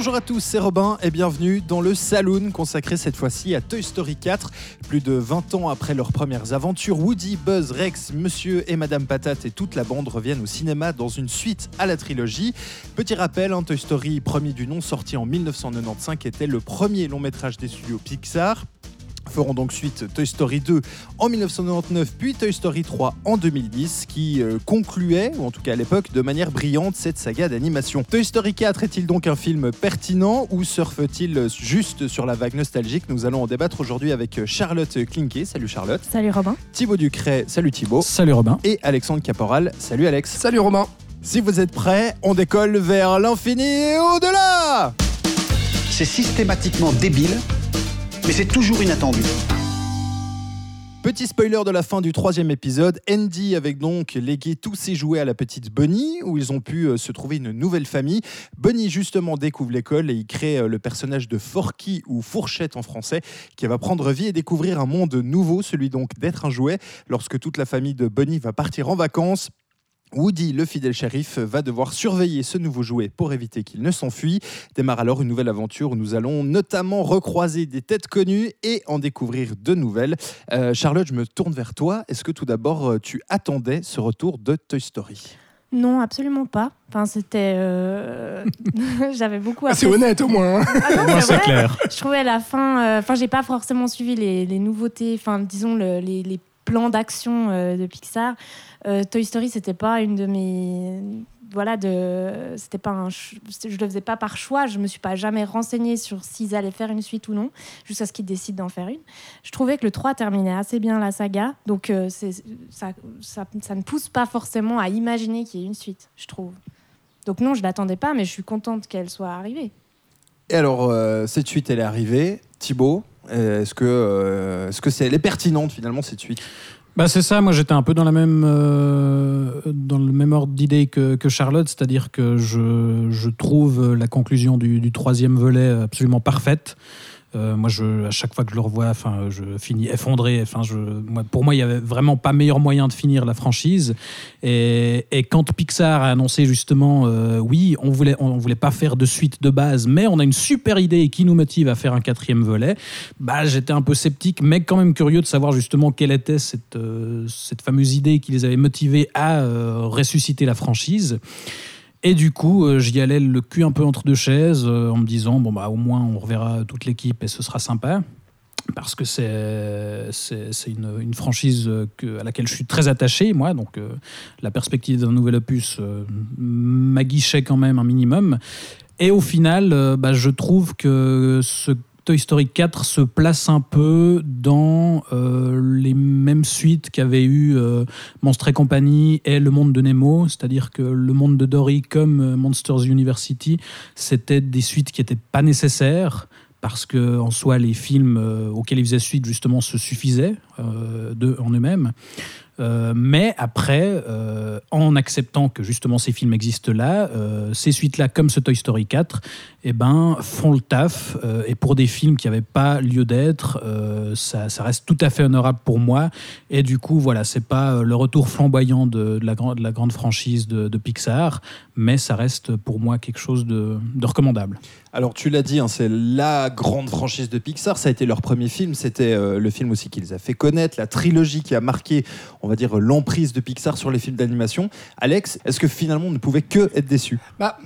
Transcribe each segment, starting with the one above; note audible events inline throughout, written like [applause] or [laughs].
Bonjour à tous, c'est Robin et bienvenue dans le Saloon consacré cette fois-ci à Toy Story 4. Plus de 20 ans après leurs premières aventures, Woody, Buzz, Rex, Monsieur et Madame Patate et toute la bande reviennent au cinéma dans une suite à la trilogie. Petit rappel, hein, Toy Story, premier du nom, sorti en 1995, était le premier long métrage des studios Pixar feront donc suite Toy Story 2 en 1999, puis Toy Story 3 en 2010, qui euh, concluait, ou en tout cas à l'époque, de manière brillante cette saga d'animation. Toy Story 4 est-il donc un film pertinent ou surfe-t-il juste sur la vague nostalgique? Nous allons en débattre aujourd'hui avec Charlotte Klinke. Salut Charlotte. Salut Robin. Thibaut Ducret. Salut Thibaut. Salut Robin. Et Alexandre Caporal. Salut Alex. Salut Romain. Si vous êtes prêts, on décolle vers l'infini et au-delà C'est systématiquement débile, mais c'est toujours inattendu. Petit spoiler de la fin du troisième épisode, Andy avec donc légué tous ses jouets à la petite Bunny, où ils ont pu euh, se trouver une nouvelle famille. Bunny justement découvre l'école et il crée euh, le personnage de Forky ou Fourchette en français, qui va prendre vie et découvrir un monde nouveau, celui donc d'être un jouet. Lorsque toute la famille de Bunny va partir en vacances, Woody, le fidèle shérif, va devoir surveiller ce nouveau jouet pour éviter qu'il ne s'enfuit. Démarre alors une nouvelle aventure où nous allons notamment recroiser des têtes connues et en découvrir de nouvelles. Euh, Charlotte, je me tourne vers toi. Est-ce que tout d'abord, euh, tu attendais ce retour de Toy Story? Non, absolument pas. Enfin, c'était. euh, [laughs] J'avais beaucoup Ah, c'est honnête au moins. hein. Ah non, Au moins, c'est clair. Je trouvais la fin. euh, Enfin, j'ai pas forcément suivi les, les nouveautés. Enfin, disons le- les, les plans d'action euh, de Pixar. Euh, Toy Story, c'était pas une de mes. Voilà, de. C'était pas un. Je le faisais pas par choix. Je me suis pas jamais renseignée sur s'ils allaient faire une suite ou non, jusqu'à ce qu'ils décident d'en faire une. Je trouvais que le 3 terminait assez bien la saga. Donc, euh, ça, ça, ça ne pousse pas forcément à imaginer qu'il y ait une suite, je trouve. Donc, non, je l'attendais pas, mais je suis contente qu'elle soit arrivée. Et alors, euh, cette suite, elle est arrivée. Thibaut, est-ce que est-ce que est pertinente finalement cette suite? Bah c'est ça, moi j'étais un peu dans, la même, euh, dans le même ordre d'idée que, que Charlotte, c'est-à-dire que je, je trouve la conclusion du, du troisième volet absolument parfaite. Euh, moi, je, à chaque fois que je le revois, enfin, je finis effondré. Enfin, je, pour moi, il y avait vraiment pas meilleur moyen de finir la franchise. Et, quand Pixar a annoncé justement, euh, oui, on voulait, on voulait pas faire de suite de base, mais on a une super idée qui nous motive à faire un quatrième volet. Bah, j'étais un peu sceptique, mais quand même curieux de savoir justement quelle était cette, euh, cette fameuse idée qui les avait motivés à ressusciter la franchise. Et du coup, euh, j'y allais le cul un peu entre deux chaises, euh, en me disant bon bah au moins on reverra toute l'équipe et ce sera sympa. Parce que c'est une, franchise euh, à laquelle je suis très attaché, moi. Donc, la perspective d'un nouvel opus m'aguichait quand même un minimum. Et au final, bah, je trouve que ce Toy Story 4 se place un peu dans euh, les mêmes suites qu'avaient eu euh, et compagnie et Le Monde de Nemo, c'est-à-dire que Le Monde de Dory comme euh, Monsters University, c'était des suites qui n'étaient pas nécessaires parce que en soi les films euh, auxquels ils faisaient suite justement se suffisaient en eux-mêmes. Euh, mais après, euh, en acceptant que justement ces films existent là, euh, ces suites-là, comme ce Toy Story 4, eh ben, font le taf. et pour des films qui n'avaient pas lieu d'être, ça, reste tout à fait honorable pour moi. Et du coup, voilà, c'est pas le retour flamboyant de, la, grande, franchise de, Pixar, mais ça reste pour moi quelque chose de, recommandable. Alors tu l'as dit, hein, c'est la grande franchise de Pixar. Ça a été leur premier film. C'était le film aussi qui les a fait connaître, la trilogie qui a marqué, on va dire, l'emprise de Pixar sur les films d'animation. Alex, est-ce que finalement on ne pouvait que être déçu? Bah,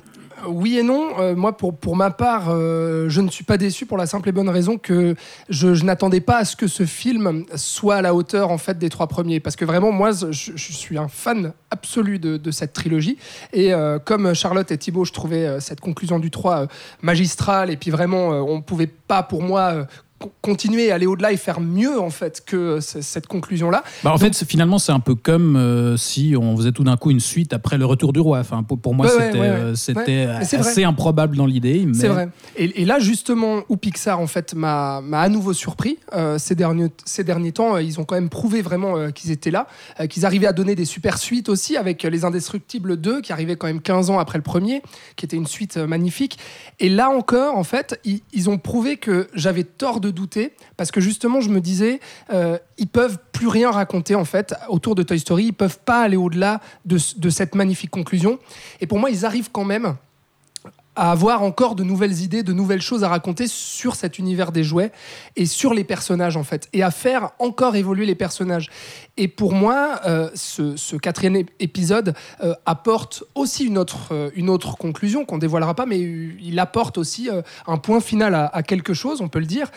oui et non. Euh, moi, pour, pour ma part, euh, je ne suis pas déçu pour la simple et bonne raison que je, n'attendais pas à ce que ce film soit à la hauteur en fait des trois premiers. Parce que vraiment, moi, je, suis un fan absolu de, cette trilogie. Et euh, comme Charlotte et Thibaut, je trouvais cette conclusion du 3 euh, magistrale. Et puis vraiment, on ne pouvait pas, pour moi, continuer, aller au-delà et faire mieux en fait que c- cette conclusion-là. Bah, en fait, finalement, c'est un peu comme euh, si on faisait tout d'un coup une suite après le retour du roi. Enfin, pour, pour moi, c'était ouais, ouais. euh, c'était vrai. assez improbable dans l'idée. mais- C'est vrai. Et, et là, justement, où Pixar, en fait, m'a à nouveau surpris. euh, ces, derniers, ces derniers temps, euh, ils ont quand même prouvé vraiment euh, qu'ils étaient là, euh, qu'ils arrivaient à donner des super suites aussi, avec euh, Les Indestructibles 2, qui arrivait quand même 15 ans après le premier, qui était une suite euh, magnifique. Et là encore, en fait, ils, ils ont prouvé que j'avais tort de douter, parce que justement, je me disais, euh, ils peuvent plus rien raconter, en fait, autour de Toy Story. Ils peuvent pas aller au-delà de, ce- de cette magnifique conclusion. Et pour moi, ils arrivent quand même à avoir encore de nouvelles idées, de nouvelles choses à raconter sur cet univers des jouets et sur les personnages en fait, et à faire encore évoluer les personnages. Et pour moi, euh, ce, quatrième ép- épisode euh, apporte aussi une autre, euh, une autre conclusion qu'on dévoilera pas, mais il apporte aussi un point final à, quelque chose, on peut le dire.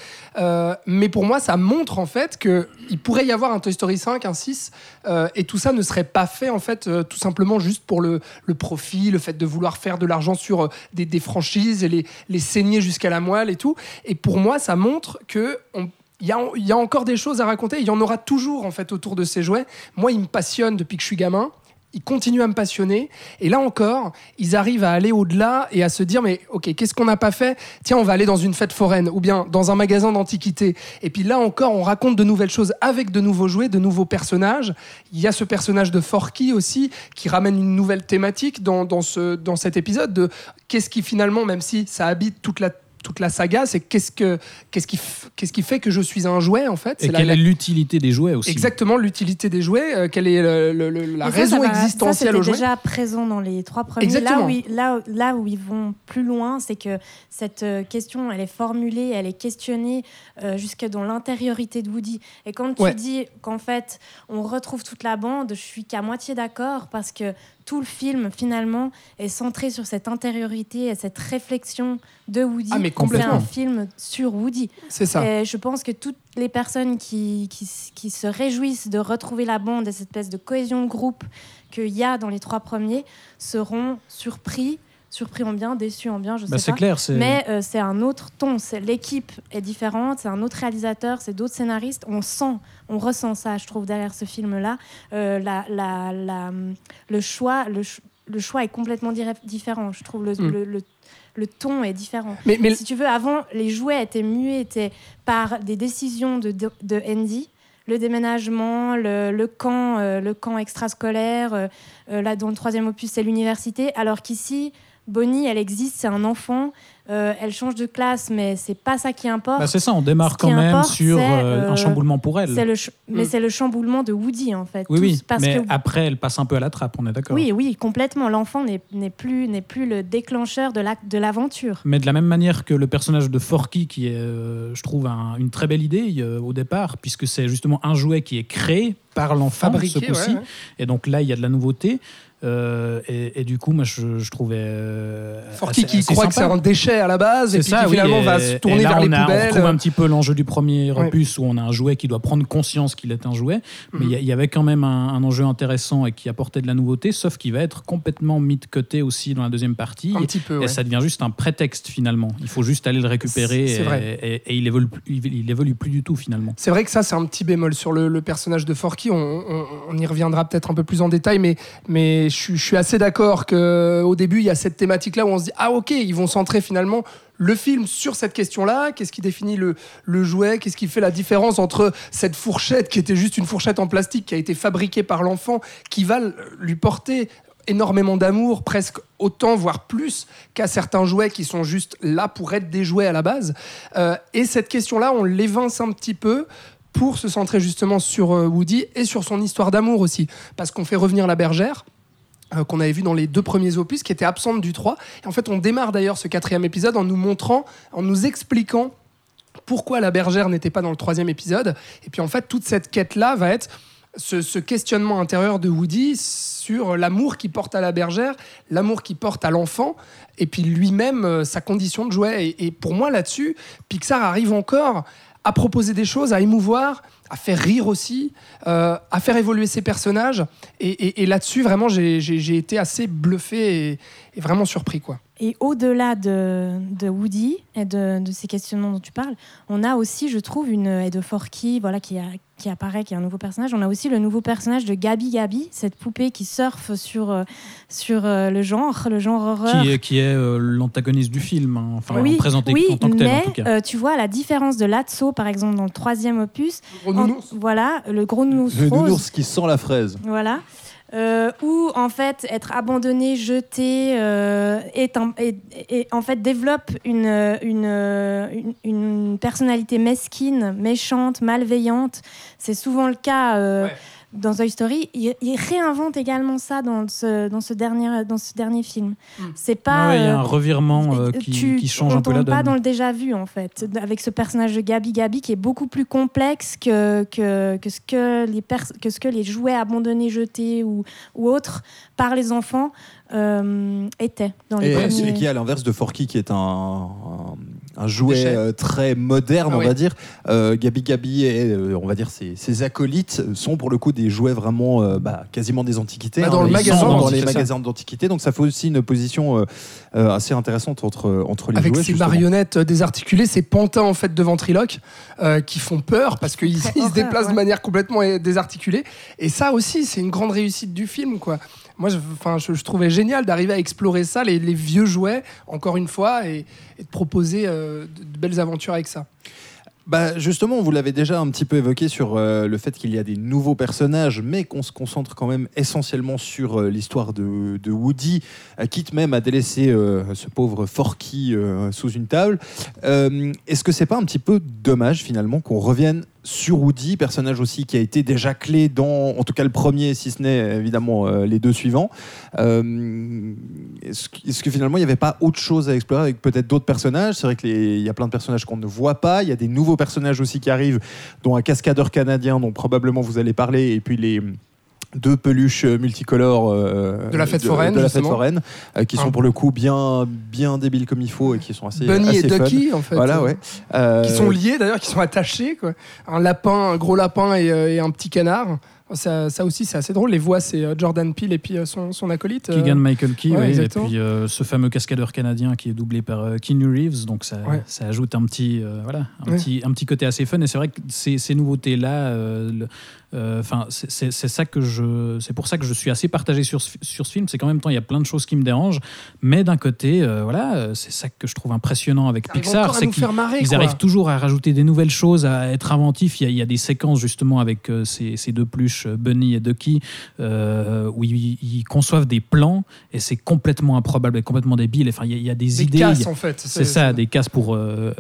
Mais pour moi, ça montre en fait que il pourrait y avoir un Toy Story 5, un 6, euh, et tout ça ne serait pas fait en fait tout simplement juste pour le, le profit, le fait de vouloir faire de l'argent sur des, des franchises et les, les saigner jusqu'à la moelle et tout. Et pour moi, ça montre que il y, a, encore des choses à raconter. Il y en aura toujours en fait autour de ces jouets. Moi, ils me passionnent depuis que je suis gamin. Ils continuent à me passionner. Et là encore, ils arrivent à aller au-delà et à se dire mais ok, qu'est-ce qu'on n'a pas fait? Tiens, on va aller dans une fête foraine ou bien dans un magasin d'antiquité. Et puis là encore, on raconte de nouvelles choses avec de nouveaux jouets, de nouveaux personnages. Il y a ce personnage de Forky aussi qui ramène une nouvelle thématique dans, dans, ce, dans cet épisode de qu'est-ce qui finalement, même si ça habite toute la toute la saga, c'est qu'est-ce que qu'est-ce qui qu'est-ce qui fait que je suis un jouet en fait? Et C'est la- quelle la- est l'utilité des jouets aussi? Exactement l'utilité des jouets, euh, quelle est le- le- le- la ça, raison ça va- existentielle ça, aux jouets? déjà présent dans les trois premiers. Exactement. Là où, ils, là, là où ils vont plus loin, c'est que cette euh, question, elle est formulée, elle est questionnée euh, jusque dans l'intériorité de Woody. Et quand tu Ouais. dis qu'en fait, on retrouve toute la bande, je suis qu'à moitié d'accord parce que tout le film, finalement, est centré sur cette intériorité et cette réflexion de Woody. Ah, mais c'est complètement. un film sur Woody. C'est ça. Et je pense que toutes les personnes qui, qui, qui se réjouissent de retrouver la bande et cette espèce de cohésion de groupe qu'il y a dans les trois premiers seront surpris, surpris en bien, déçus en bien, je Bah, sais C'est pas. clair. c'est- Mais euh, c'est un autre ton. C'est- L'équipe est différente, c'est un autre réalisateur, c'est d'autres scénaristes. On sent, on ressent ça, je trouve, derrière ce film-là. Euh, la, la, la- le choix, le, le choix est complètement différent. Je trouve le, Mm. le, le- le ton est différent. Mais, mais Si tu veux, avant, les jouets étaient muets étaient par des décisions de, de, de Andy. Le déménagement, le, le camp, euh, le camp extrascolaire. euh, là, dans le troisième opus, c'est l'université. Alors qu'ici, Bonnie, elle existe, c'est un enfant. euh, elle change de classe, mais c'est pas ça qui importe. Bah, c'est ça, on démarre quand même importe, sur euh, un euh, chamboulement pour elle. c'est le ch- Mais Mm. c'est le chamboulement de Woody, en fait. Oui, Tous- oui, parce mais que après, elle passe un peu à la trappe, on est d'accord. oui, oui, complètement. L'enfant n'est n'est plus, n'est plus le déclencheur de la- de l'aventure. Mais de la même manière que le personnage de Forky, qui est, euh, je trouve, un- une très belle idée euh, au départ, puisque c'est justement un jouet qui est créé par l'enfant, ce coup-ci. ouais, ouais. Et donc là, il y a de la nouveauté. Euh, et, et du coup, moi, je, je trouvais. euh, Forky assez- qui croit que c'est sympa. un déchet à la base et puis ça, qui oui, finalement et- va se tourner et là, vers on les a- On poubelles. retrouve un petit peu l'enjeu du premier Ouais. opus où on a un jouet qui doit prendre conscience qu'il est un jouet. Mais Mhm. il y avait quand même un, un enjeu intéressant et qui apportait de la nouveauté, sauf qu'il va être complètement mis de côté aussi dans la deuxième partie. un petit peu. Et ça devient juste un prétexte finalement. Il faut juste aller le récupérer et, vrai. et- et il, évolue, plus- il, il évolue plus du tout finalement. C'est vrai que ça, c'est un petit bémol sur le, le personnage de Forky. On, on- on y reviendra peut-être un peu plus en détail, mais, mais je, suis- assez d'accord qu'au début, il y a cette thématique-là où on se dit Ah, ok, ils vont centrer finalement le film sur cette question-là. Qu'est-ce qui définit le, jouet? Qu'est-ce qui fait la différence entre cette fourchette qui était juste une fourchette en plastique qui a été fabriquée par l'enfant, qui va lui porter énormément d'amour, presque autant, voire plus, qu'à certains jouets qui sont juste là pour être des jouets à la base? Euh, et cette question-là, on l'évince un petit peu pour se centrer justement sur euh, Woody et sur son histoire d'amour aussi. Parce qu'on fait revenir la bergère. Euh, qu'on avait vu dans les deux premiers opus, qui était absente du 3. Et en fait, on démarre d'ailleurs ce quatrième épisode en nous montrant, en nous expliquant pourquoi la bergère n'était pas dans le troisième épisode. Et puis en fait, toute cette quête-là va être ce, questionnement intérieur de Woody sur l'amour qu'il porte à la bergère, l'amour qu'il porte à l'enfant, et puis lui-même, euh, sa condition de jouet. Et, et pour moi, là-dessus, Pixar arrive encore à proposer des choses, à émouvoir, à faire rire aussi, euh, à faire évoluer ses personnages. Et, là-dessus, vraiment, j'ai été assez bluffé et, et vraiment surpris. quoi. Et au-delà de, de Woody et de, de ces questionnements dont tu parles, on a aussi, je trouve, une et de Forky, voilà, qui, a, qui apparaît, qui est un nouveau personnage. On a aussi le nouveau personnage de Gabi Gabi, cette poupée qui surfe sur euh, sur euh, le genre, le genre horreur. Qui est, qui est euh, l'antagoniste du film, hein. enfin oui, présenté oui, en tant que tel mais en tout cas. euh, tu vois, à la différence de Lazzo, par exemple, dans le troisième opus, Gros en- nounours. voilà, le gros nounours Le rose. nounours qui sent la fraise. Voilà. Euh, ou en fait être abandonné, jeté, euh, est en fait développe une, une, une, personnalité mesquine, méchante, malveillante. C'est souvent le cas euh. Dans Toy Story. Il, il réinvente également ça dans ce, dans ce, dernier, dans ce dernier film. Mm. C'est Ah pas. ouais, il y a euh, un revirement euh, qui, tu- qui change on un peu la pas dans le déjà vu en fait, avec ce personnage de Gabi Gabi qui est beaucoup plus complexe que, que, que, ce, que, les pers- que ce que les jouets abandonnés, jetés ou, ou autres par les enfants euh, étaient dans les Et, premiers. et qui à l'inverse de Forky, qui est un, un, un jouet euh, très moderne, Ah on oui. va dire. Euh, Gabi Gabi et euh, on va dire ses, ses acolytes sont pour le coup des jouets vraiment euh, bah, quasiment des antiquités. Bah, dans le Ils magasin sont dans les magasins d'antiquité, donc ça fait aussi une position assez intéressante entre entre les Avec jouets. ces justement. marionnettes désarticulées, ces pantins en fait de ventriloque euh, qui font peur parce qu'ils [laughs] se déplacent ouais. de manière complètement euh, désarticulée. Et ça aussi, c'est une grande réussite du film, quoi. Moi, je, je, trouvais génial d'arriver à explorer ça, les, vieux jouets, encore une fois, et, de proposer euh, de, belles aventures avec ça. Bah justement, vous l'avez déjà un petit peu évoqué sur euh, le fait qu'il y a des nouveaux personnages, mais qu'on se concentre quand même essentiellement sur euh, l'histoire de, Woody, quitte même à délaisser ce pauvre Forky sous une table. Est-ce que c'est pas un petit peu dommage finalement qu'on revienne sur Woody, personnage aussi qui a été déjà clé dans, en tout cas le premier, si ce n'est évidemment euh, les deux suivants. Euh, Est-ce que, est-ce que finalement il n'y avait pas autre chose à explorer avec peut-être d'autres personnages? C'est vrai qu'il y a plein de personnages qu'on ne voit pas. Il y a des nouveaux personnages aussi qui arrivent, dont un cascadeur canadien dont probablement vous allez parler, et puis les deux peluches multicolores euh, De la fête foraine, de la fête justement. foraine, euh, qui sont Un- pour le coup bien, bien débiles comme il faut et qui sont assez, Bunny assez et fun. Ducky, en fait. Voilà, euh, ouais. Euh, Qui sont liés d'ailleurs, qui sont attachés. Quoi. Un lapin, un gros lapin et, euh, et un petit canard. Ça, ça aussi, c'est assez drôle. Les voix, c'est euh, Jordan Peele et puis euh, son, son acolyte. euh, Keegan Michael Key, ouais, oui, et puis euh, ce fameux cascadeur canadien qui est doublé par euh, Keanu Reeves, donc ça, Ouais. ça ajoute un petit, euh, voilà, un, Ouais. petit, un petit côté assez fun. Et c'est vrai que ces, ces nouveautés-là, euh, euh, enfin, c'est ça que je, c'est pour ça que je suis assez partagé sur ce, sur ce film. C'est qu'en même temps, il y a plein de choses qui me dérangent, mais d'un côté, euh, voilà, euh, c'est ça que je trouve impressionnant avec Ils Pixar, c'est qu'ils ils arrivent toujours à rajouter des nouvelles choses, à être inventifs. Il y a, il y a des séquences justement avec euh, ces, ces deux pluches, euh, Bunny et Ducky, euh, où ils, ils conçoivent des plans et c'est complètement improbable et complètement débile. Enfin, il y a, il y a des, Des idées. casses, a- en fait. c'est ça, des cases pour. euh,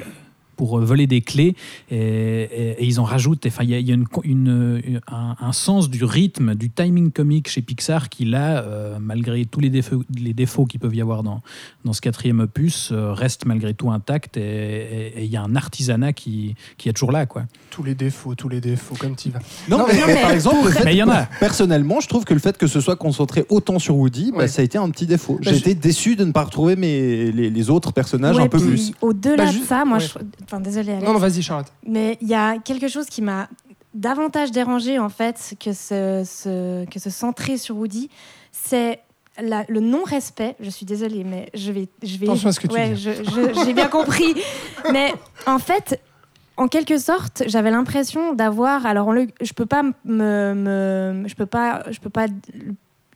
pour euh, voler des clés et, et- et ils en rajoutent. Enfin, il y a, il y a une un, un sens du rythme, du timing comique chez Pixar qui là, euh, malgré tous les défauts, les défauts qu'il peut y avoir dans, dans ce quatrième opus, euh, reste malgré tout intact et- il y a un artisanat qui, qui est toujours là, quoi. Tous les défauts, tous les défauts, comme tu vas. Non, Non, mais, mais- mais par exemple, le fait- Mais il y en a. personnellement, je trouve que le fait que ce soit concentré autant sur Woody, bah, Ouais. ça a été un petit défaut. Bah, J'ai je- été déçu de ne pas retrouver mes, les, les autres personnages Ouais, un peu plus. Au-delà Bah, de ça, moi, ouais. je... enfin, désolé, Alex. Non, non, vas-y, Charlotte. Mais il y a quelque chose qui m'a davantage dérangé en fait que ce, ce- que se centrer sur Woody, c'est la- le non-respect. Je suis désolée, mais je vais, je vais. Attention à ce que tu dis. J'ai bien compris. [laughs] Mais en fait. En quelque sorte, j'avais l'impression d'avoir. Alors, on le- je peux pas me, me- je peux pas, je peux pas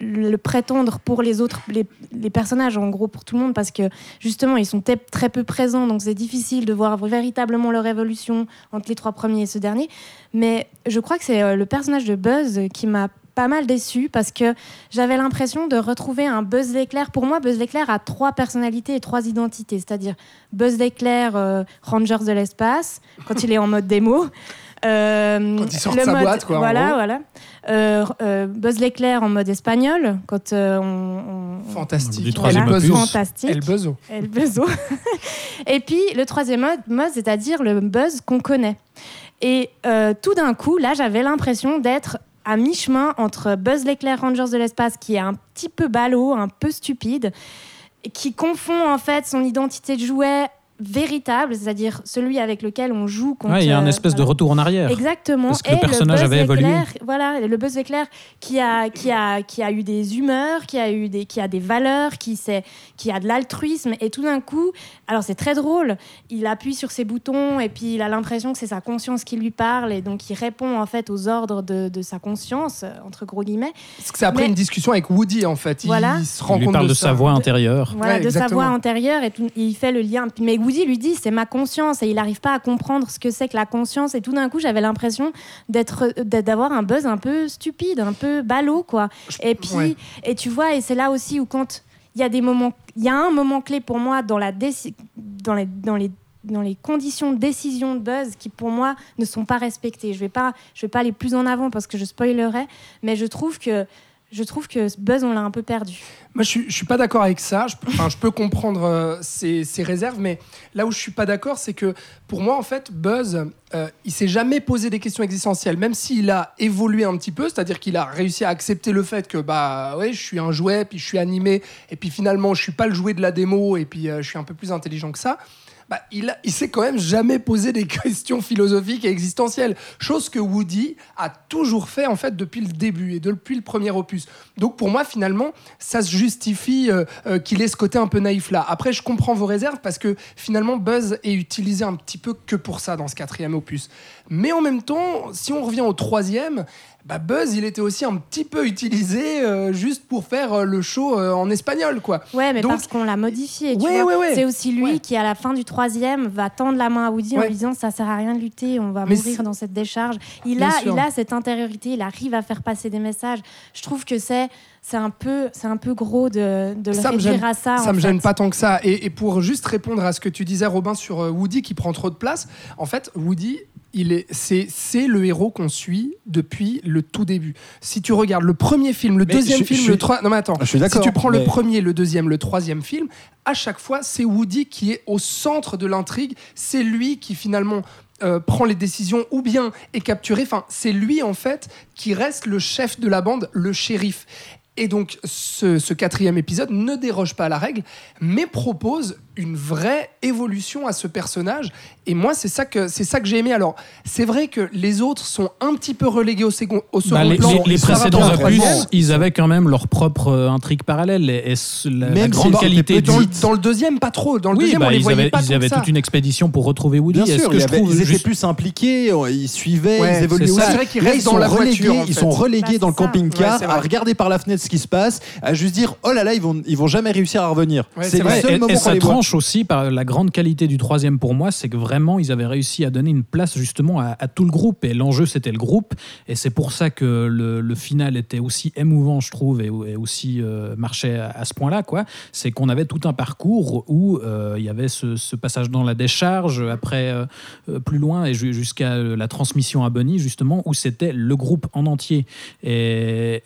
le, prétendre pour les autres, les, personnages, en gros pour tout le monde, parce que justement, ils sont très peu présents, donc c'est difficile de voir véritablement leur évolution entre les trois premiers et ce dernier. Mais je crois que c'est euh, le personnage de Buzz qui m'a pas mal déçu parce que j'avais l'impression de retrouver un Buzz l'éclair. Pour moi, Buzz l'éclair a trois personnalités et trois identités, c'est-à-dire Buzz l'éclair, euh, Rangers de l'espace, quand il est en mode démo. Euh, Quand il sort de le sa mode- boîte, quoi, en Voilà, gros. voilà. Euh, euh, Buzz l'éclair en mode espagnol, quand euh, on, on- Fantastique. Du troisième voilà, fantastique. El Buzzo. El Buzzo. [laughs] et puis le troisième mode, c'est-à-dire le buzz qu'on connaît. Et euh, tout d'un coup, là, j'avais l'impression d'être à mi-chemin entre Buzz l'éclair Rangers de l'espace, qui est un petit peu ballot, un peu stupide, qui confond en fait son identité de jouet véritable, c'est-à-dire celui avec lequel on joue contre. Ouais, il y a un euh, espèce de retour en arrière. Exactement. Parce que le personnage Buzz avait évolué. éclair, Voilà, le buzz éclair qui a, qui, a, qui a eu des humeurs, qui a, eu des, qui a des valeurs, qui, sait, qui a de l'altruisme. Et tout d'un coup, alors c'est très drôle, il appuie sur ses boutons et puis il a l'impression que c'est sa conscience qui lui parle et donc il répond en fait aux ordres de, de sa conscience, entre gros guillemets. Parce que c'est après Mais- une discussion avec Woody, en fait. Il, Voilà. il se rend Il lui compte parle de, sa voix intérieure. Voilà, Ouais, de sa voix intérieure et, tout- et il fait le lien. Mais Woody lui dit c'est ma conscience et il n'arrive pas à comprendre ce que c'est que la conscience. Et tout d'un coup, j'avais l'impression d'être, d'avoir un buzz un peu stupide, un peu ballot, quoi. Et puis, ouais. et tu vois, et c'est là aussi où quand il y a des moments, il y a un moment clé pour moi dans la déci- dans les, dans les dans les conditions de décision de Buzz qui pour moi ne sont pas respectées. Je vais pas je vais pas aller plus en avant parce que je spoilerais, mais je trouve que je trouve que Buzz on l'a un peu perdu. Moi, je je suis pas d'accord avec ça. Je, enfin, je peux comprendre euh, ses, ses réserves, mais là où je suis pas d'accord, c'est que pour moi, en fait, Buzz, euh, il s'est jamais posé des questions existentielles, même s'il a évolué un petit peu, c'est-à-dire qu'il a réussi à accepter le fait que bah ouais, je suis un jouet, puis je suis animé, et puis finalement, je suis pas le jouet de la démo, et puis euh, je suis un peu plus intelligent que ça. Bah, il, il s'est quand même jamais posé des [laughs] questions philosophiques et existentielles, chose que Woody a toujours fait en fait depuis le début et depuis le premier opus. Donc pour moi finalement, ça se justifie euh, euh, qu'il ait ce côté un peu naïf là. Après, je comprends vos réserves parce que finalement Buzz est utilisé un petit peu que pour ça dans ce quatrième opus. Mais en même temps, si on revient au troisième, bah Buzz, il était aussi un petit peu utilisé euh, juste pour faire euh, le show euh, en espagnol, quoi. Ouais, mais Donc- parce qu'on l'a modifié. tu Ouais, vois. ouais, ouais. C'est aussi lui qui, à la fin du troisième, va tendre la main à Woody en lui disant ça sert à rien de lutter, on va Mais mourir dans cette décharge. Il Bien a, sûr. il a cette intériorité, il arrive à faire passer des messages. Je trouve que c'est c'est un peu c'est un peu gros de, de le Ça me réduire gêne- à ça. Ça me fait. gêne pas tant que ça. Et, et pour juste répondre à ce que tu disais, Robin, sur Woody qui prend trop de place, en fait, Woody, il est, c'est, c'est le héros qu'on suit depuis le tout début. Si tu regardes le premier film, le Mais deuxième je- film, je le trois, non mais attends, Je suis si tu prends le premier, le deuxième, le troisième film, à chaque fois, c'est Woody qui est au centre de l'intrigue. C'est lui qui finalement euh, prend les décisions ou bien est capturé. Enfin, c'est lui en fait qui reste le chef de la bande, le shérif. Et donc, ce, ce quatrième épisode ne déroge pas à la règle, mais propose une vraie évolution à ce personnage. Et moi, c'est ça que c'est ça que j'ai aimé. Alors, c'est vrai que les autres sont un petit peu relégués au, second, au second Bah, les, plan. les- précédents opus, ils avaient quand même leur propre euh, intrigue parallèle. Et, la, grande si qualité du. dans, le, petite. dans le deuxième, pas trop. Dans le oui, deuxième, bah, on les ils voyait avaient, pas ils tant avaient que ça. toute une expédition pour retrouver Woody. Bien sûr, que il je avait- trouve ils étaient plus impliqués, ils suivaient, Ouais, ils évoluaient c'est vrai qu'ils Là, restent ils dans sont la relégués, voiture, en ils fait. sont relégués c'est dans le camping-car à regarder par la fenêtre ce qui se passe, à juste dire oh là là, ils vont, ils vont jamais réussir à revenir. C'est le vrai. seul moment et qu'on ça les voit. Aussi par la grande qualité du troisième pour moi, c'est que vraiment ils avaient réussi à donner une place justement à, tout le groupe. Et l'enjeu c'était le groupe. Et c'est pour ça que le, final était aussi émouvant je trouve et, aussi euh, marchait à, ce point-là quoi. C'est qu'on avait tout un parcours où euh, il y avait ce, passage dans la décharge après euh, euh, plus loin et ju- jusqu'à la transmission à Bunny justement où c'était le groupe en entier. Et,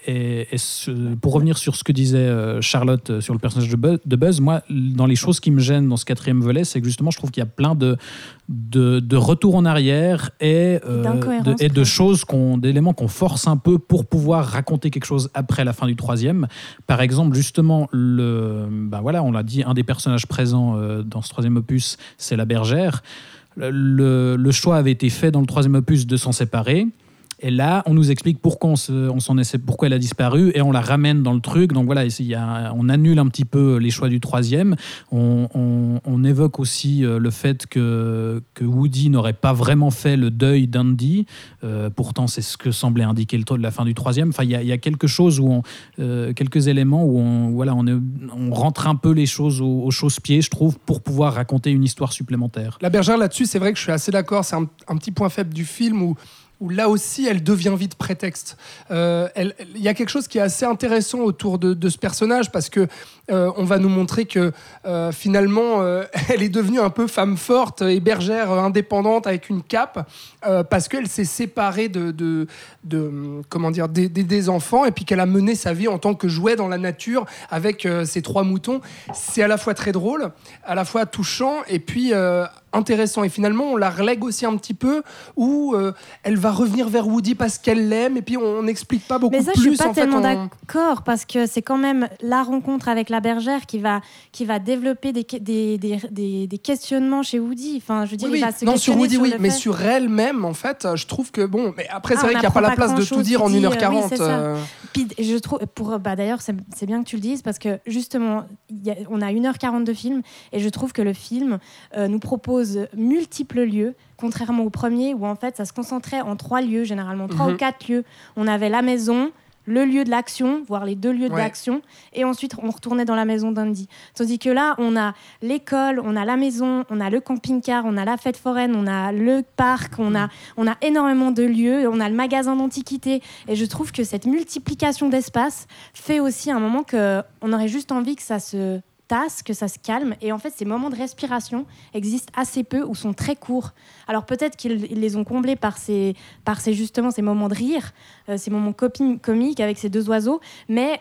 pour revenir sur ce que disait Charlotte sur le personnage de Buzz, moi, dans les choses qui me dans ce quatrième volet, c'est que justement, je trouve qu'il y a plein de, de, de retours en arrière et, euh, de, et de choses, qu'on, d'éléments qu'on force un peu pour pouvoir raconter quelque chose après la fin du troisième. Par exemple, justement, le, ben voilà, on l'a dit, un des personnages présents euh, dans ce troisième opus, c'est la bergère. Le, le choix avait été fait dans le troisième opus de s'en séparer. Et là, on nous explique pourquoi, elle a disparu et on la ramène dans le truc. Donc voilà, on annule un petit peu les choix du troisième. On, évoque aussi euh, le fait que, Woody n'aurait pas vraiment fait le deuil d'Andy. Euh, pourtant, c'est ce que semblait indiquer le de la fin du troisième. Enfin, il y a, quelque chose où euh, quelques éléments où on, voilà, on, rentre un peu les choses au, au chausse-pied, je trouve, pour pouvoir raconter une histoire supplémentaire. La bergère là-dessus, c'est vrai que je suis assez d'accord. C'est un, un petit point faible du film où, où là aussi, elle devient vite prétexte. Euh, Il y a quelque chose qui est assez intéressant autour de ce personnage parce que euh, on va nous montrer que euh, finalement, euh, [laughs] elle est devenue un peu femme forte et bergère indépendante avec une cape parce qu'elle s'est séparée de, de, de, comment dire des, des- des enfants et puis qu'elle a mené sa vie en tant que jouet dans la nature avec ses trois moutons. C'est à la fois très drôle, à la fois touchant et puis intéressant. Et finalement, on la relègue aussi un petit peu, où euh, elle va revenir vers Woody parce qu'elle l'aime, et puis on n'explique pas beaucoup Mais ça, plus. je suis pas tellement on- d'accord parce que c'est quand même la rencontre avec la bergère qui va, qui va développer des, des, des, questionnements chez Woody. Enfin, je veux dire, Oui, il oui. va se non, sur Woody, oui, mais fait- sur elle-même, en fait, euh, je trouve que bon. Mais après, Ah, c'est vrai qu'il n'y a pas la place de tout dire en tu dis, euh, 1h40. oui, euh, Puis, je trouve, pour, bah, d'ailleurs, c'est bien que tu le dises parce que justement, il y a- on a 1h40 de film et je trouve que le film euh, nous propose multiples lieux, contrairement au premier où en fait ça se concentrait en trois lieux, généralement trois Mhm. ou quatre lieux. On avait la maison, le lieu de l'action, voire les deux lieux de Ouais. l'action, et ensuite on retournait dans la maison d'Andy. Tandis que là, on a l'école, on a la maison, on a le camping-car, on a la fête foraine, on a le parc, on a, on a énormément de lieux, on a le magasin d'antiquité, et je trouve que cette multiplication d'espace fait aussi un moment que on aurait juste envie que ça se tasse, que ça se calme. Et en fait, ces moments de respiration existent assez peu ou sont très courts. Alors peut-être qu'ils ils les ont comblés par ces, par ces justement ces moments de rire, euh, ces moments comiques avec ces deux oiseaux, mais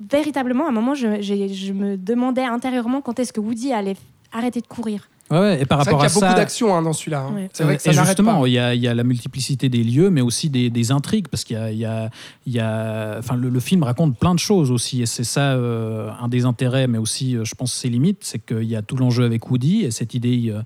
véritablement, à un moment, je, je me demandais intérieurement quand est-ce que Woody allait arrêter de courir. Ouais, et par C'est vrai rapport qu'il y à a beaucoup ça, d'action hein, dans celui-là. hein. Ouais. C'est vrai que ça et justement, il y, a, il y a la multiplicité des lieux, mais aussi des, des intrigues, parce qu'il y a, il y a, il y a- enfin, le, le film raconte plein de choses aussi, et c'est ça euh, un des intérêts, mais aussi, euh, je pense, ses limites, c'est qu'il y a tout l'enjeu avec Woody et cette idée euh,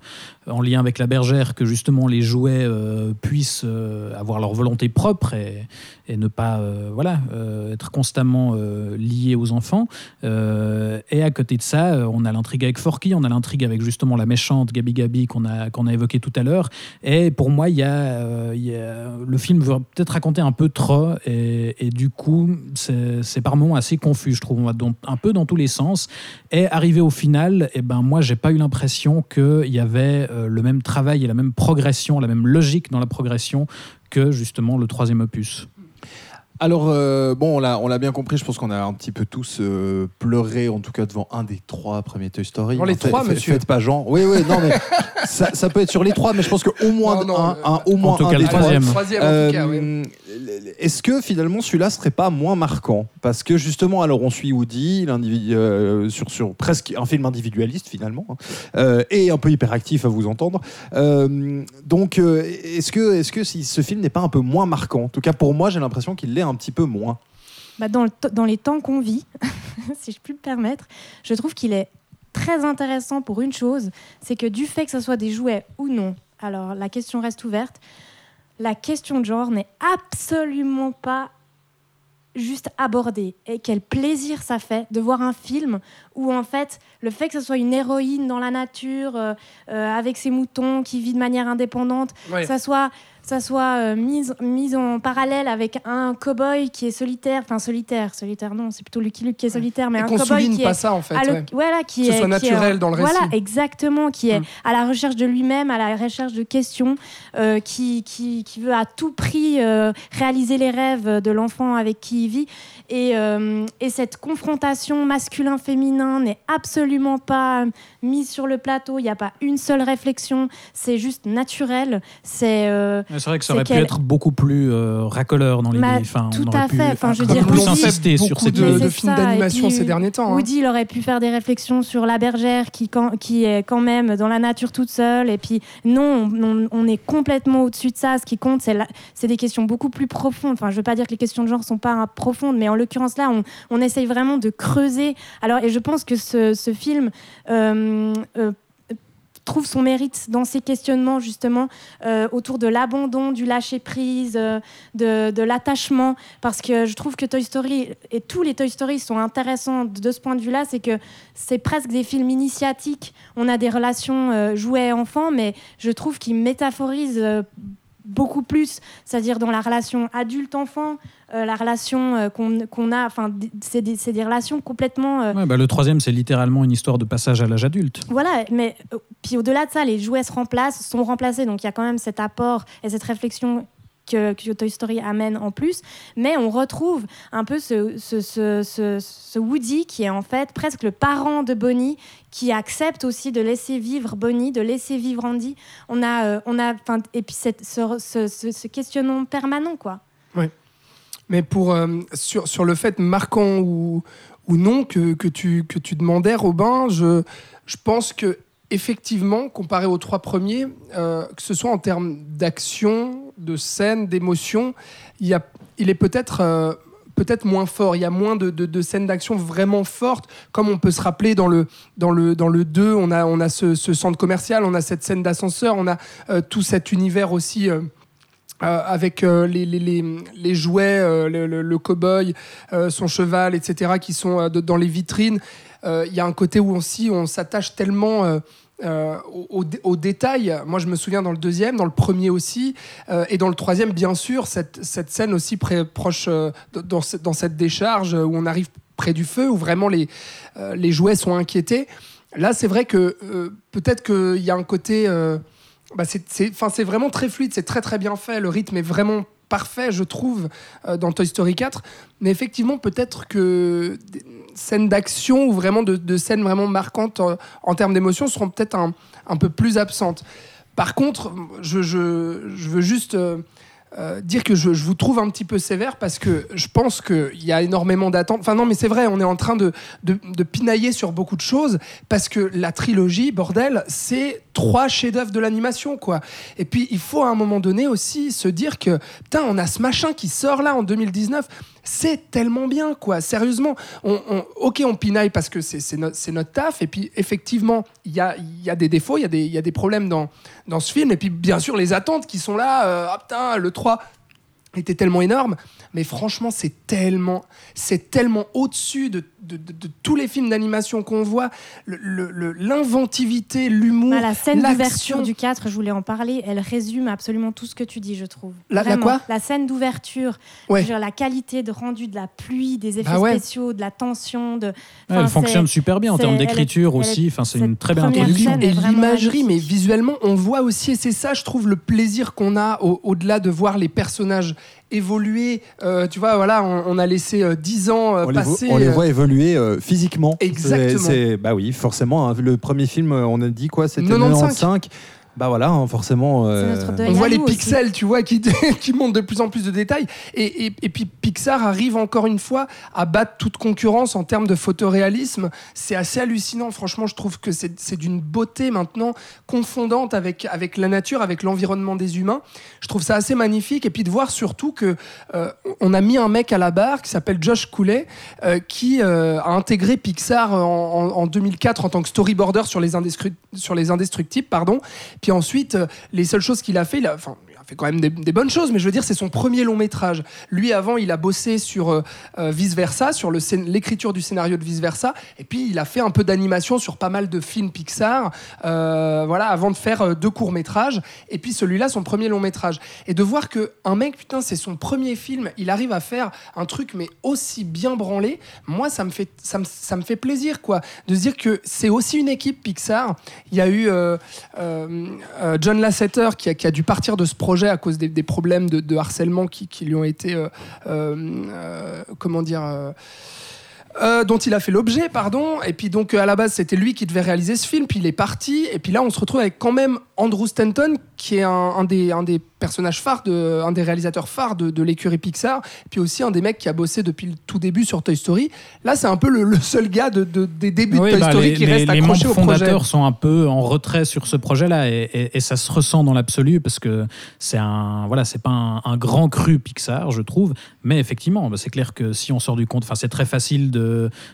en lien avec la bergère que justement les jouets euh, puissent euh, avoir leur volonté propre et, et ne pas, euh, voilà, euh, être constamment euh, liés aux enfants. Euh, et à côté de ça, on a l'intrigue avec Forky, on a l'intrigue avec justement la méchante Gabi Gabi qu'on a, a évoqué tout à l'heure. Et pour moi, il y euh, le film veut peut-être raconter un peu trop, et, du coup, c'est par moments assez confus, je trouve. On va dans- un peu dans tous les sens. Et arrivé au final, et ben moi, j'ai pas eu l'impression qu'il y avait euh, le même travail et la même progression, la même logique dans la progression que justement le troisième opus. Alors, euh, bon, on l'a, bien compris, je pense qu'on a un petit peu tous euh, pleuré, en tout cas devant un des trois premiers Toy Story. Dans les fait- trois, fait- monsieur. Faites pas genre. Oui, oui, non, mais [laughs] ça, ça peut être sur les trois, mais je pense qu'au moins, Non, non, un, au moins En tout un cas, des trois. troisième. Troisième, en tout cas, oui. Euh, Est-ce que finalement celui-là serait pas moins marquant? Parce que justement, alors on suit Woody, l'individu- euh, sur, sur presque un film individualiste finalement, hein, euh, et un peu hyperactif à vous entendre. Euh, donc, euh, est-ce que, est-ce que si ce film n'est pas un peu moins marquant? En tout cas, pour moi, j'ai l'impression qu'il l'est un petit peu moins. Bah, dans, le t- dans les temps qu'on vit, [laughs] si je puis me permettre, je trouve qu'il est très intéressant pour une chose, c'est que du fait que ce soit des jouets ou non, alors la question reste ouverte, la question de genre n'est absolument pas juste abordée. Et quel plaisir ça fait de voir un film où en fait le fait que ce soit une héroïne dans la nature, euh, euh, avec ses moutons, qui vit de manière indépendante, Ouais. ça soit ça soit euh, mise, mise en parallèle avec un cow-boy qui est solitaire, enfin solitaire, solitaire non, c'est plutôt Lucky Luke qui est solitaire, mais Et un qu'on cow-boy souligne qui pas est ça, en fait. à ouais. voilà, qui Que ce est, soit qui est- naturel dans le Voilà, récit. exactement, qui est Mm. à la recherche de lui-même, à la recherche de questions, euh, qui, qui, qui veut à tout prix euh, réaliser les rêves de l'enfant avec qui il vit. Et, euh, et cette confrontation masculin-féminin n'est absolument pas mise sur le plateau. Il n'y a pas une seule réflexion. C'est juste naturel. C'est euh, C'est vrai que ça aurait pu être beaucoup plus euh, racoleur dans l'idée. Bah, Enfin, tout on aurait à pu fait. Enfin, je veux dire, plus Woody- insister sur beaucoup cette de, de films d'animation ces derniers temps. hein. Woody, il aurait pu faire des réflexions sur la bergère qui, quand- qui est quand même dans la nature toute seule. Et puis, non, on, on est complètement au-dessus de ça. Ce qui compte, c'est des questions beaucoup plus profondes. Enfin, je veux pas dire que les questions de genre sont pas hein, profondes, mais en l'occurrence, là, on, on essaye vraiment de creuser. Alors, et je pense que ce, ce film. euh, euh, trouve son mérite dans ces questionnements justement euh, autour de l'abandon, du lâcher prise, euh, de, l'attachement, parce que je trouve que Toy Story et tous les Toy Story sont intéressants de ce point de vue-là, c'est que c'est presque des films initiatiques. On a des relations euh, jouets-enfants, mais je trouve qu'ils métaphorisent beaucoup plus, c'est-à-dire dans la relation adulte-enfant, euh, la relation euh, qu'on a, enfin, c'est des, relations complètement euh, Ouais, bah, le troisième, c'est littéralement une histoire de passage à l'âge adulte. voilà, mais puis au-delà de ça, les jouets se remplacent, sont remplacés, donc il y a quand même cet apport et cette réflexion que, Toy Story amène en plus, mais on retrouve un peu ce, ce, ce, ce- Woody qui est en fait presque le parent de Bonnie, qui accepte aussi de laisser vivre Bonnie, de laisser vivre Andy. On a, euh, on a, et puis cette, ce, questionnement permanent, quoi. Mais pour, euh, sur, sur le fait marquant ou, ou non que, que, tu, que tu demandais, Robin, je, je pense que effectivement, comparé aux trois premiers, euh, que ce soit en termes d'action, de scène, d'émotion, il, il est peut-être euh, peut-être moins fort. Il y a moins de, de- de scènes d'action vraiment fortes, comme on peut se rappeler dans le, dans le, dans le 2, on a, on a ce, ce centre commercial, on a cette scène d'ascenseur, on a euh, tout cet univers aussi. euh, avec les, les, les, les jouets, le, le, cow-boy, son cheval, etc., qui sont dans les vitrines. Il y a un côté où aussi on s'attache tellement euh, euh, aux, aux dé- aux détails. Moi, je me souviens dans le deuxième, dans le premier aussi, euh, et dans le troisième, bien sûr, cette, cette scène aussi près, proche euh, dans, dans cette décharge où on arrive près du feu, où vraiment les, les jouets sont inquiétés. Là, c'est vrai que peut-être qu'il y a un côté. bah, c'est, c'est vraiment très fluide, c'est très très bien fait. Le rythme est vraiment parfait, je trouve, euh, dans Toy Story 4. Mais effectivement, peut-être que scènes d'action ou vraiment de, scènes vraiment marquantes en, en termes d'émotion seront peut-être un, peu plus absentes. Par contre, je, veux juste euh, dire que je, je vous trouve un petit peu sévère parce que je pense qu'il y a énormément d'attentes. Enfin non, mais c'est vrai, on est en train de, de, de pinailler sur beaucoup de choses parce que la trilogie, bordel, c'est trois chefs-d'œuvre de l'animation, quoi. Et puis, il faut à un moment donné aussi se dire que, putain, on a ce machin qui sort là en 2019. C'est tellement bien, quoi. Sérieusement, ok, on pinaille parce que c'est notre, taf. Et puis, effectivement, il y a, des défauts, il y, a des- problèmes dans, dans ce film. Et puis, bien sûr, les attentes qui sont là. euh, ah putain, le 3 était tellement énorme. Mais franchement, c'est tellement, c'est tellement au-dessus de, de- de- de tous les films d'animation qu'on voit. Le- le- le- L'inventivité, l'humour, Ah, la scène d'ouverture du 4, je voulais en parler, elle résume absolument tout ce que tu dis, je trouve. La- la Vraiment. quoi? La scène d'ouverture, Ouais. la qualité de rendu de la pluie, des effets Bah ouais. spéciaux, de la tension, de. Ouais, elle fonctionne super bien en termes d'écriture aussi. Enfin, c'est une très belle introduction. scène Et l'imagerie, mais visuellement, on voit aussi, et c'est ça, je trouve, le plaisir qu'on a au- au-delà de voir les personnages évoluer. Euh, tu vois, voilà, on, on a laissé euh, 10 ans euh, on, les vo- passer. on les euh, voit évoluer physiquement. Exactement. C'est- bah oui, forcément. hein, le premier film, on a dit quoi C'était 95. 95. Bah voilà, hein, forcément. euh, on voit les aussi. pixels, tu vois, qui, [laughs] qui montent de plus en plus de détails. Et, et- et puis Pixar arrive encore une fois à battre toute concurrence en termes de photoréalisme. C'est assez hallucinant. Franchement, je trouve que c'est c'est d'une beauté maintenant confondante avec, avec la nature, avec l'environnement des humains. Je trouve ça assez magnifique. Et puis de voir surtout que euh, on a mis un mec à la barre qui s'appelle Josh Cooley, euh, qui euh, a intégré Pixar en, en- en 2004 en tant que storyboarder sur les, sur les Indestructibles. Pardon. Puis ensuite, euh, les seules choses qu'il a fait, il enfin, fait quand même des, bonnes choses, mais je veux dire, c'est son premier long métrage. Lui, avant, il a bossé sur euh, euh, Vice Versa, sur l'écriture du scénario de Vice Versa, et puis il a fait un peu d'animation sur pas mal de films Pixar, euh, voilà, avant de faire deux courts métrages, et puis celui-là, son premier long métrage. Et de voir que un mec, putain, c'est son premier film, il arrive à faire un truc mais aussi bien branlé, moi, ça me fait, ça me, ça me fait plaisir, quoi, de se dire que c'est aussi une équipe Pixar. Il y a eu John Lasseter qui a, qui a dû partir de ce projet à cause des, problèmes de, harcèlement qui, qui lui ont été, euh, euh, euh, comment dire, euh, dont il a fait l'objet, pardon. Et puis donc euh, à la base c'était lui qui devait réaliser ce film, puis il est parti. Et puis là on se retrouve avec quand même Andrew Stanton qui est un, un des, un des personnages phares, de, un des réalisateurs phares de, de l'écurie Pixar, puis aussi un des mecs qui a bossé depuis le tout début sur Toy Story. Là c'est un peu le, le seul gars de, de- des débuts Oui, de Toy bah, Story les, qui les- reste les accroché au projet. fondateurs sont un peu en retrait sur ce projet-là et, et- et ça se ressent dans l'absolu parce que c'est un voilà c'est pas un, un grand cru Pixar je trouve mais effectivement bah, c'est clair que si on sort du compte enfin c'est très facile de,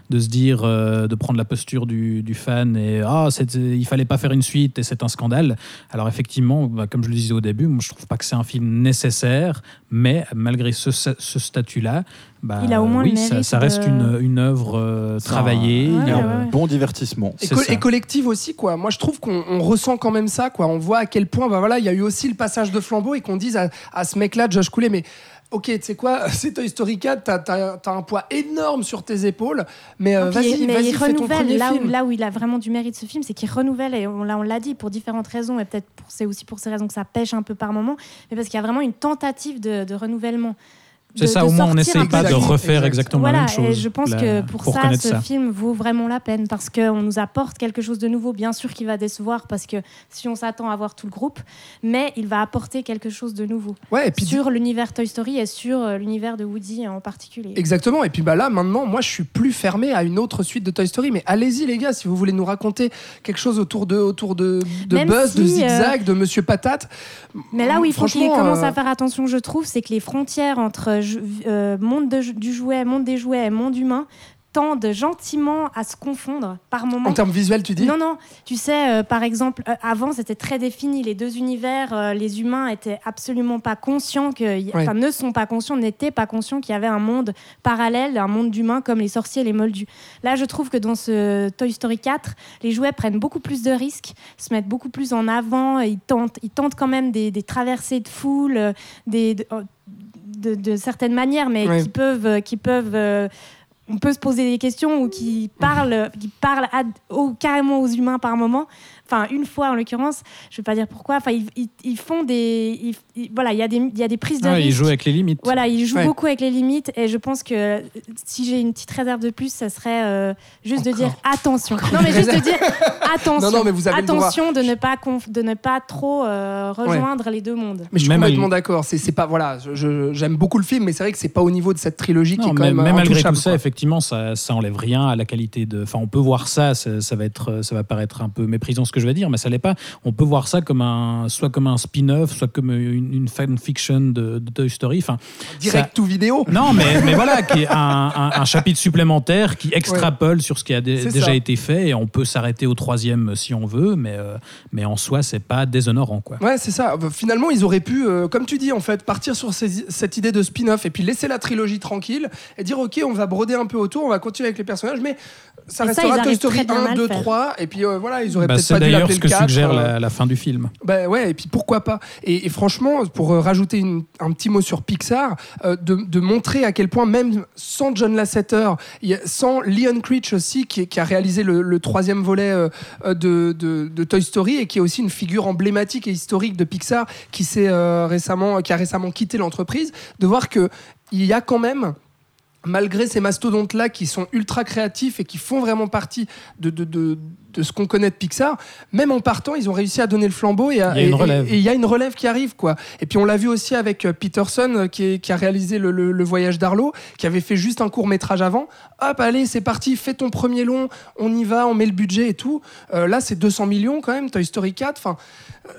de se dire euh, de prendre la posture du, du fan et ah c'est- il fallait pas faire une suite et c'est un scandale alors effectivement bah, comme je le disais au début moi je trouve pas que c'est un film nécessaire mais malgré ce, ce statut-là bah, Il a au moins oui ça, reste de- une, une œuvre euh, travaillée un- il y a- Ouais, ouais, ouais. Bon divertissement. Et, co- ça. et collective aussi quoi. Moi je trouve qu'on on ressent quand même ça quoi. On voit à quel point bah voilà il y a eu aussi le passage de flambeau et qu'on dise à, à ce mec là Josh Cooley mais ok tu sais quoi [laughs] c'est Toy Story 4 t'as as, un poids énorme sur tes épaules mais euh, puis- vas-y mais vas-y il fais ton renouvelle premier là où, là il a vraiment du mérite ce film, c'est qu'il renouvelle et on, l'a- on l'a dit pour différentes raisons et peut-être pour- c'est aussi pour ces raisons que ça pêche un peu par moment, mais parce qu'il y a vraiment une tentative de, de renouvellement. C'est de- ça, de au moins on sortir n'essaye pas de refaire exactement voilà, la même chose. et je pense là, que pour, ça, ce ça. film vaut vraiment la peine parce qu'on nous apporte quelque chose de nouveau. Bien sûr qu'il va décevoir parce que si on s'attend à voir tout le groupe, mais il va apporter quelque chose de nouveau Ouais, et puis sur l'univers Toy Story et sur euh, l'univers de Woody en particulier. Exactement. Et puis bah là, maintenant, moi, je suis plus fermé à une autre suite de Toy Story. Mais allez-y, les gars, si vous voulez nous raconter quelque chose autour de, autour de, Buzz, de si, Zigzag, de Monsieur Patate. Mais là où il faut qu'il commence euh, à faire attention, je trouve, c'est que les frontières entre euh, monde de- du jouet, monde des jouets et monde humain tendent gentiment à se confondre par moments. En termes visuels, tu dis? Non, non. Tu sais, euh, par exemple, euh, avant, c'était très défini. Les deux univers, euh, les humains étaient absolument pas conscients, que, Ouais. enfin, ne sont pas conscients, n'étaient pas conscients qu'il y avait un monde parallèle, un monde d'humains comme les sorciers et les moldus. Là, je trouve que dans ce Toy Story 4, les jouets prennent beaucoup plus de risques, se mettent beaucoup plus en avant. Ils tentent, ils tentent quand même des, des traversées de foule, des, de, euh, de- de certaines manières, mais qui peuvent, euh, qui peuvent euh, on peut se poser des questions ou qui parlent, qui parlent carrément aux humains par moment. Enfin, une fois en l'occurrence, je vais pas dire pourquoi. Enfin, ils, ils- ils font des, ils- ils- voilà, il y a des, il y a des prises de Ah, risque. il joue avec les limites. Voilà, il joue Ouais. beaucoup avec les limites et je pense que euh, si j'ai une petite réserve de plus, ça serait euh, juste de dire attention. Non, mais juste de dire attention. [laughs] Non, non, mais vous avez le droit. attention de ne pas conf- de ne pas trop euh, rejoindre les deux mondes. Mais je suis Même complètement d'accord. C'est c'est pas voilà. je- je- J'aime beaucoup le film, mais c'est vrai que c'est pas au niveau de cette trilogie qui est quand même euh, malgré tout ça, quoi. effectivement, ça, ça enlève rien à la qualité de. Enfin, on peut voir ça, ça, ça va être, ça va paraître un peu méprisant ce que je vais dire, mais ça l'est pas. On peut voir ça comme un, soit comme un spin-off, soit comme une, une fanfiction de, de Toy Story. Enfin, direct tout vidéo. non, mais, [laughs] mais voilà, qui est un, un- un chapitre supplémentaire qui extrapole sur ce qui a dé- déjà ça. été fait, et on peut s'arrêter au troisième si on veut, mais, euh, mais en soi, c'est pas déshonorant, quoi. Ouais, c'est ça. Finalement, ils auraient pu, euh, comme tu dis, en fait, partir sur ces- cette idée de spin-off et puis laisser la trilogie tranquille et dire, OK, on va broder un peu autour, on va continuer avec les personnages, mais ça Et ça, restera ils Toy Story très bien à 1, le 2, faire. 3. Et puis euh, voilà, ils auraient Bah, peut-être c'est pas dû d'ailleurs l'appeler ce le que 4. suggère euh, la, la fin du film. Ben ouais, et puis pourquoi pas. Et, et franchement, pour euh, rajouter une- un petit mot sur Pixar, euh, de, de montrer à quel point même sans John Lasseter, il y a- sans Leon Critch aussi, qui, a réalisé le, le troisième volet de, de- de Toy Story et qui est aussi une figure emblématique et historique de Pixar, qui s'est euh, récemment, qui a récemment quitté l'entreprise, de voir que il y a quand même malgré ces mastodontes-là qui sont ultra créatifs et qui font vraiment partie de, de, de, de ce qu'on connaît de Pixar, même en partant, ils ont réussi à donner le flambeau et Il y a une relève. et- et il y a une relève qui arrive. quoi. Et puis on l'a vu aussi avec euh, Peterson euh, qui, est- qui a réalisé le, le- le voyage d'Arlo, qui avait fait juste un court métrage avant. Hop, allez, c'est parti, fais ton premier long, on y va, on met le budget et tout. Euh, là, c'est 200 millions quand même, Toy Story 4. Enfin,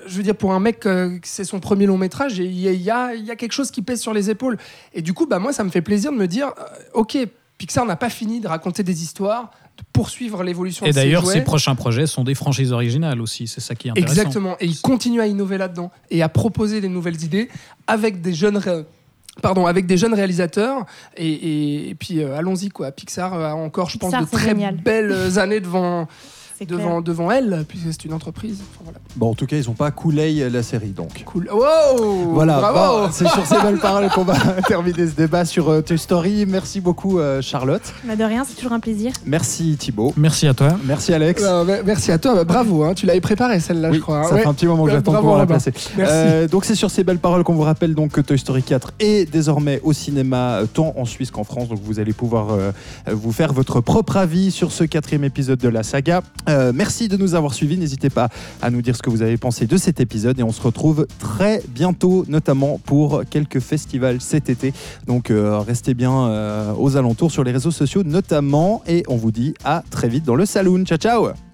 je veux dire, pour un mec, euh, c'est son premier long métrage, il y, y a, il y a quelque chose qui pèse sur les épaules. Et du coup, bah, moi, ça me fait plaisir de me dire, euh, ok, Pixar n'a pas fini de raconter des histoires, de poursuivre l'évolution Et de d'ailleurs, jouets. ses prochains projets sont des franchises originales aussi, c'est ça qui est intéressant. Exactement. Et il continue à innover là-dedans et à proposer des nouvelles idées avec des jeunes. ré- Pardon, avec des jeunes réalisateurs et, et- et puis euh, allons-y quoi. Pixar a encore, je pense, de très génial. belles années devant. Devant devant elle puisque c'est une entreprise. Enfin, voilà. Bon, en tout cas, ils ont pas coulé la série, donc. Cool. Wow. Voilà, Bravo. bon, c'est sur ces belles paroles qu'on va [laughs] terminer ce débat sur euh, Toy Story. Merci beaucoup, euh, Charlotte. Bah, de rien, c'est toujours un plaisir. Merci, Thibaut. Merci à toi. Merci, Alex. Euh, me- merci à toi. Bah, bravo. hein. Tu l'avais préparée celle-là, Oui, je crois. hein. ça Ouais. fait un petit moment que Ouais, j'attends pouvoir la placer. Merci. Euh, donc c'est sur ces belles paroles qu'on vous rappelle donc que Toy Story 4 est désormais au cinéma euh, tant en Suisse qu'en France. Donc vous allez pouvoir euh, euh, vous faire votre propre avis sur ce quatrième épisode de la saga. Euh, merci de nous avoir suivis. N'hésitez pas à nous dire ce que vous avez pensé de cet épisode et on se retrouve très bientôt, notamment pour quelques festivals cet été. Donc euh, restez bien euh, aux alentours sur les réseaux sociaux notamment et on vous dit à très vite dans le saloon. Ciao ciao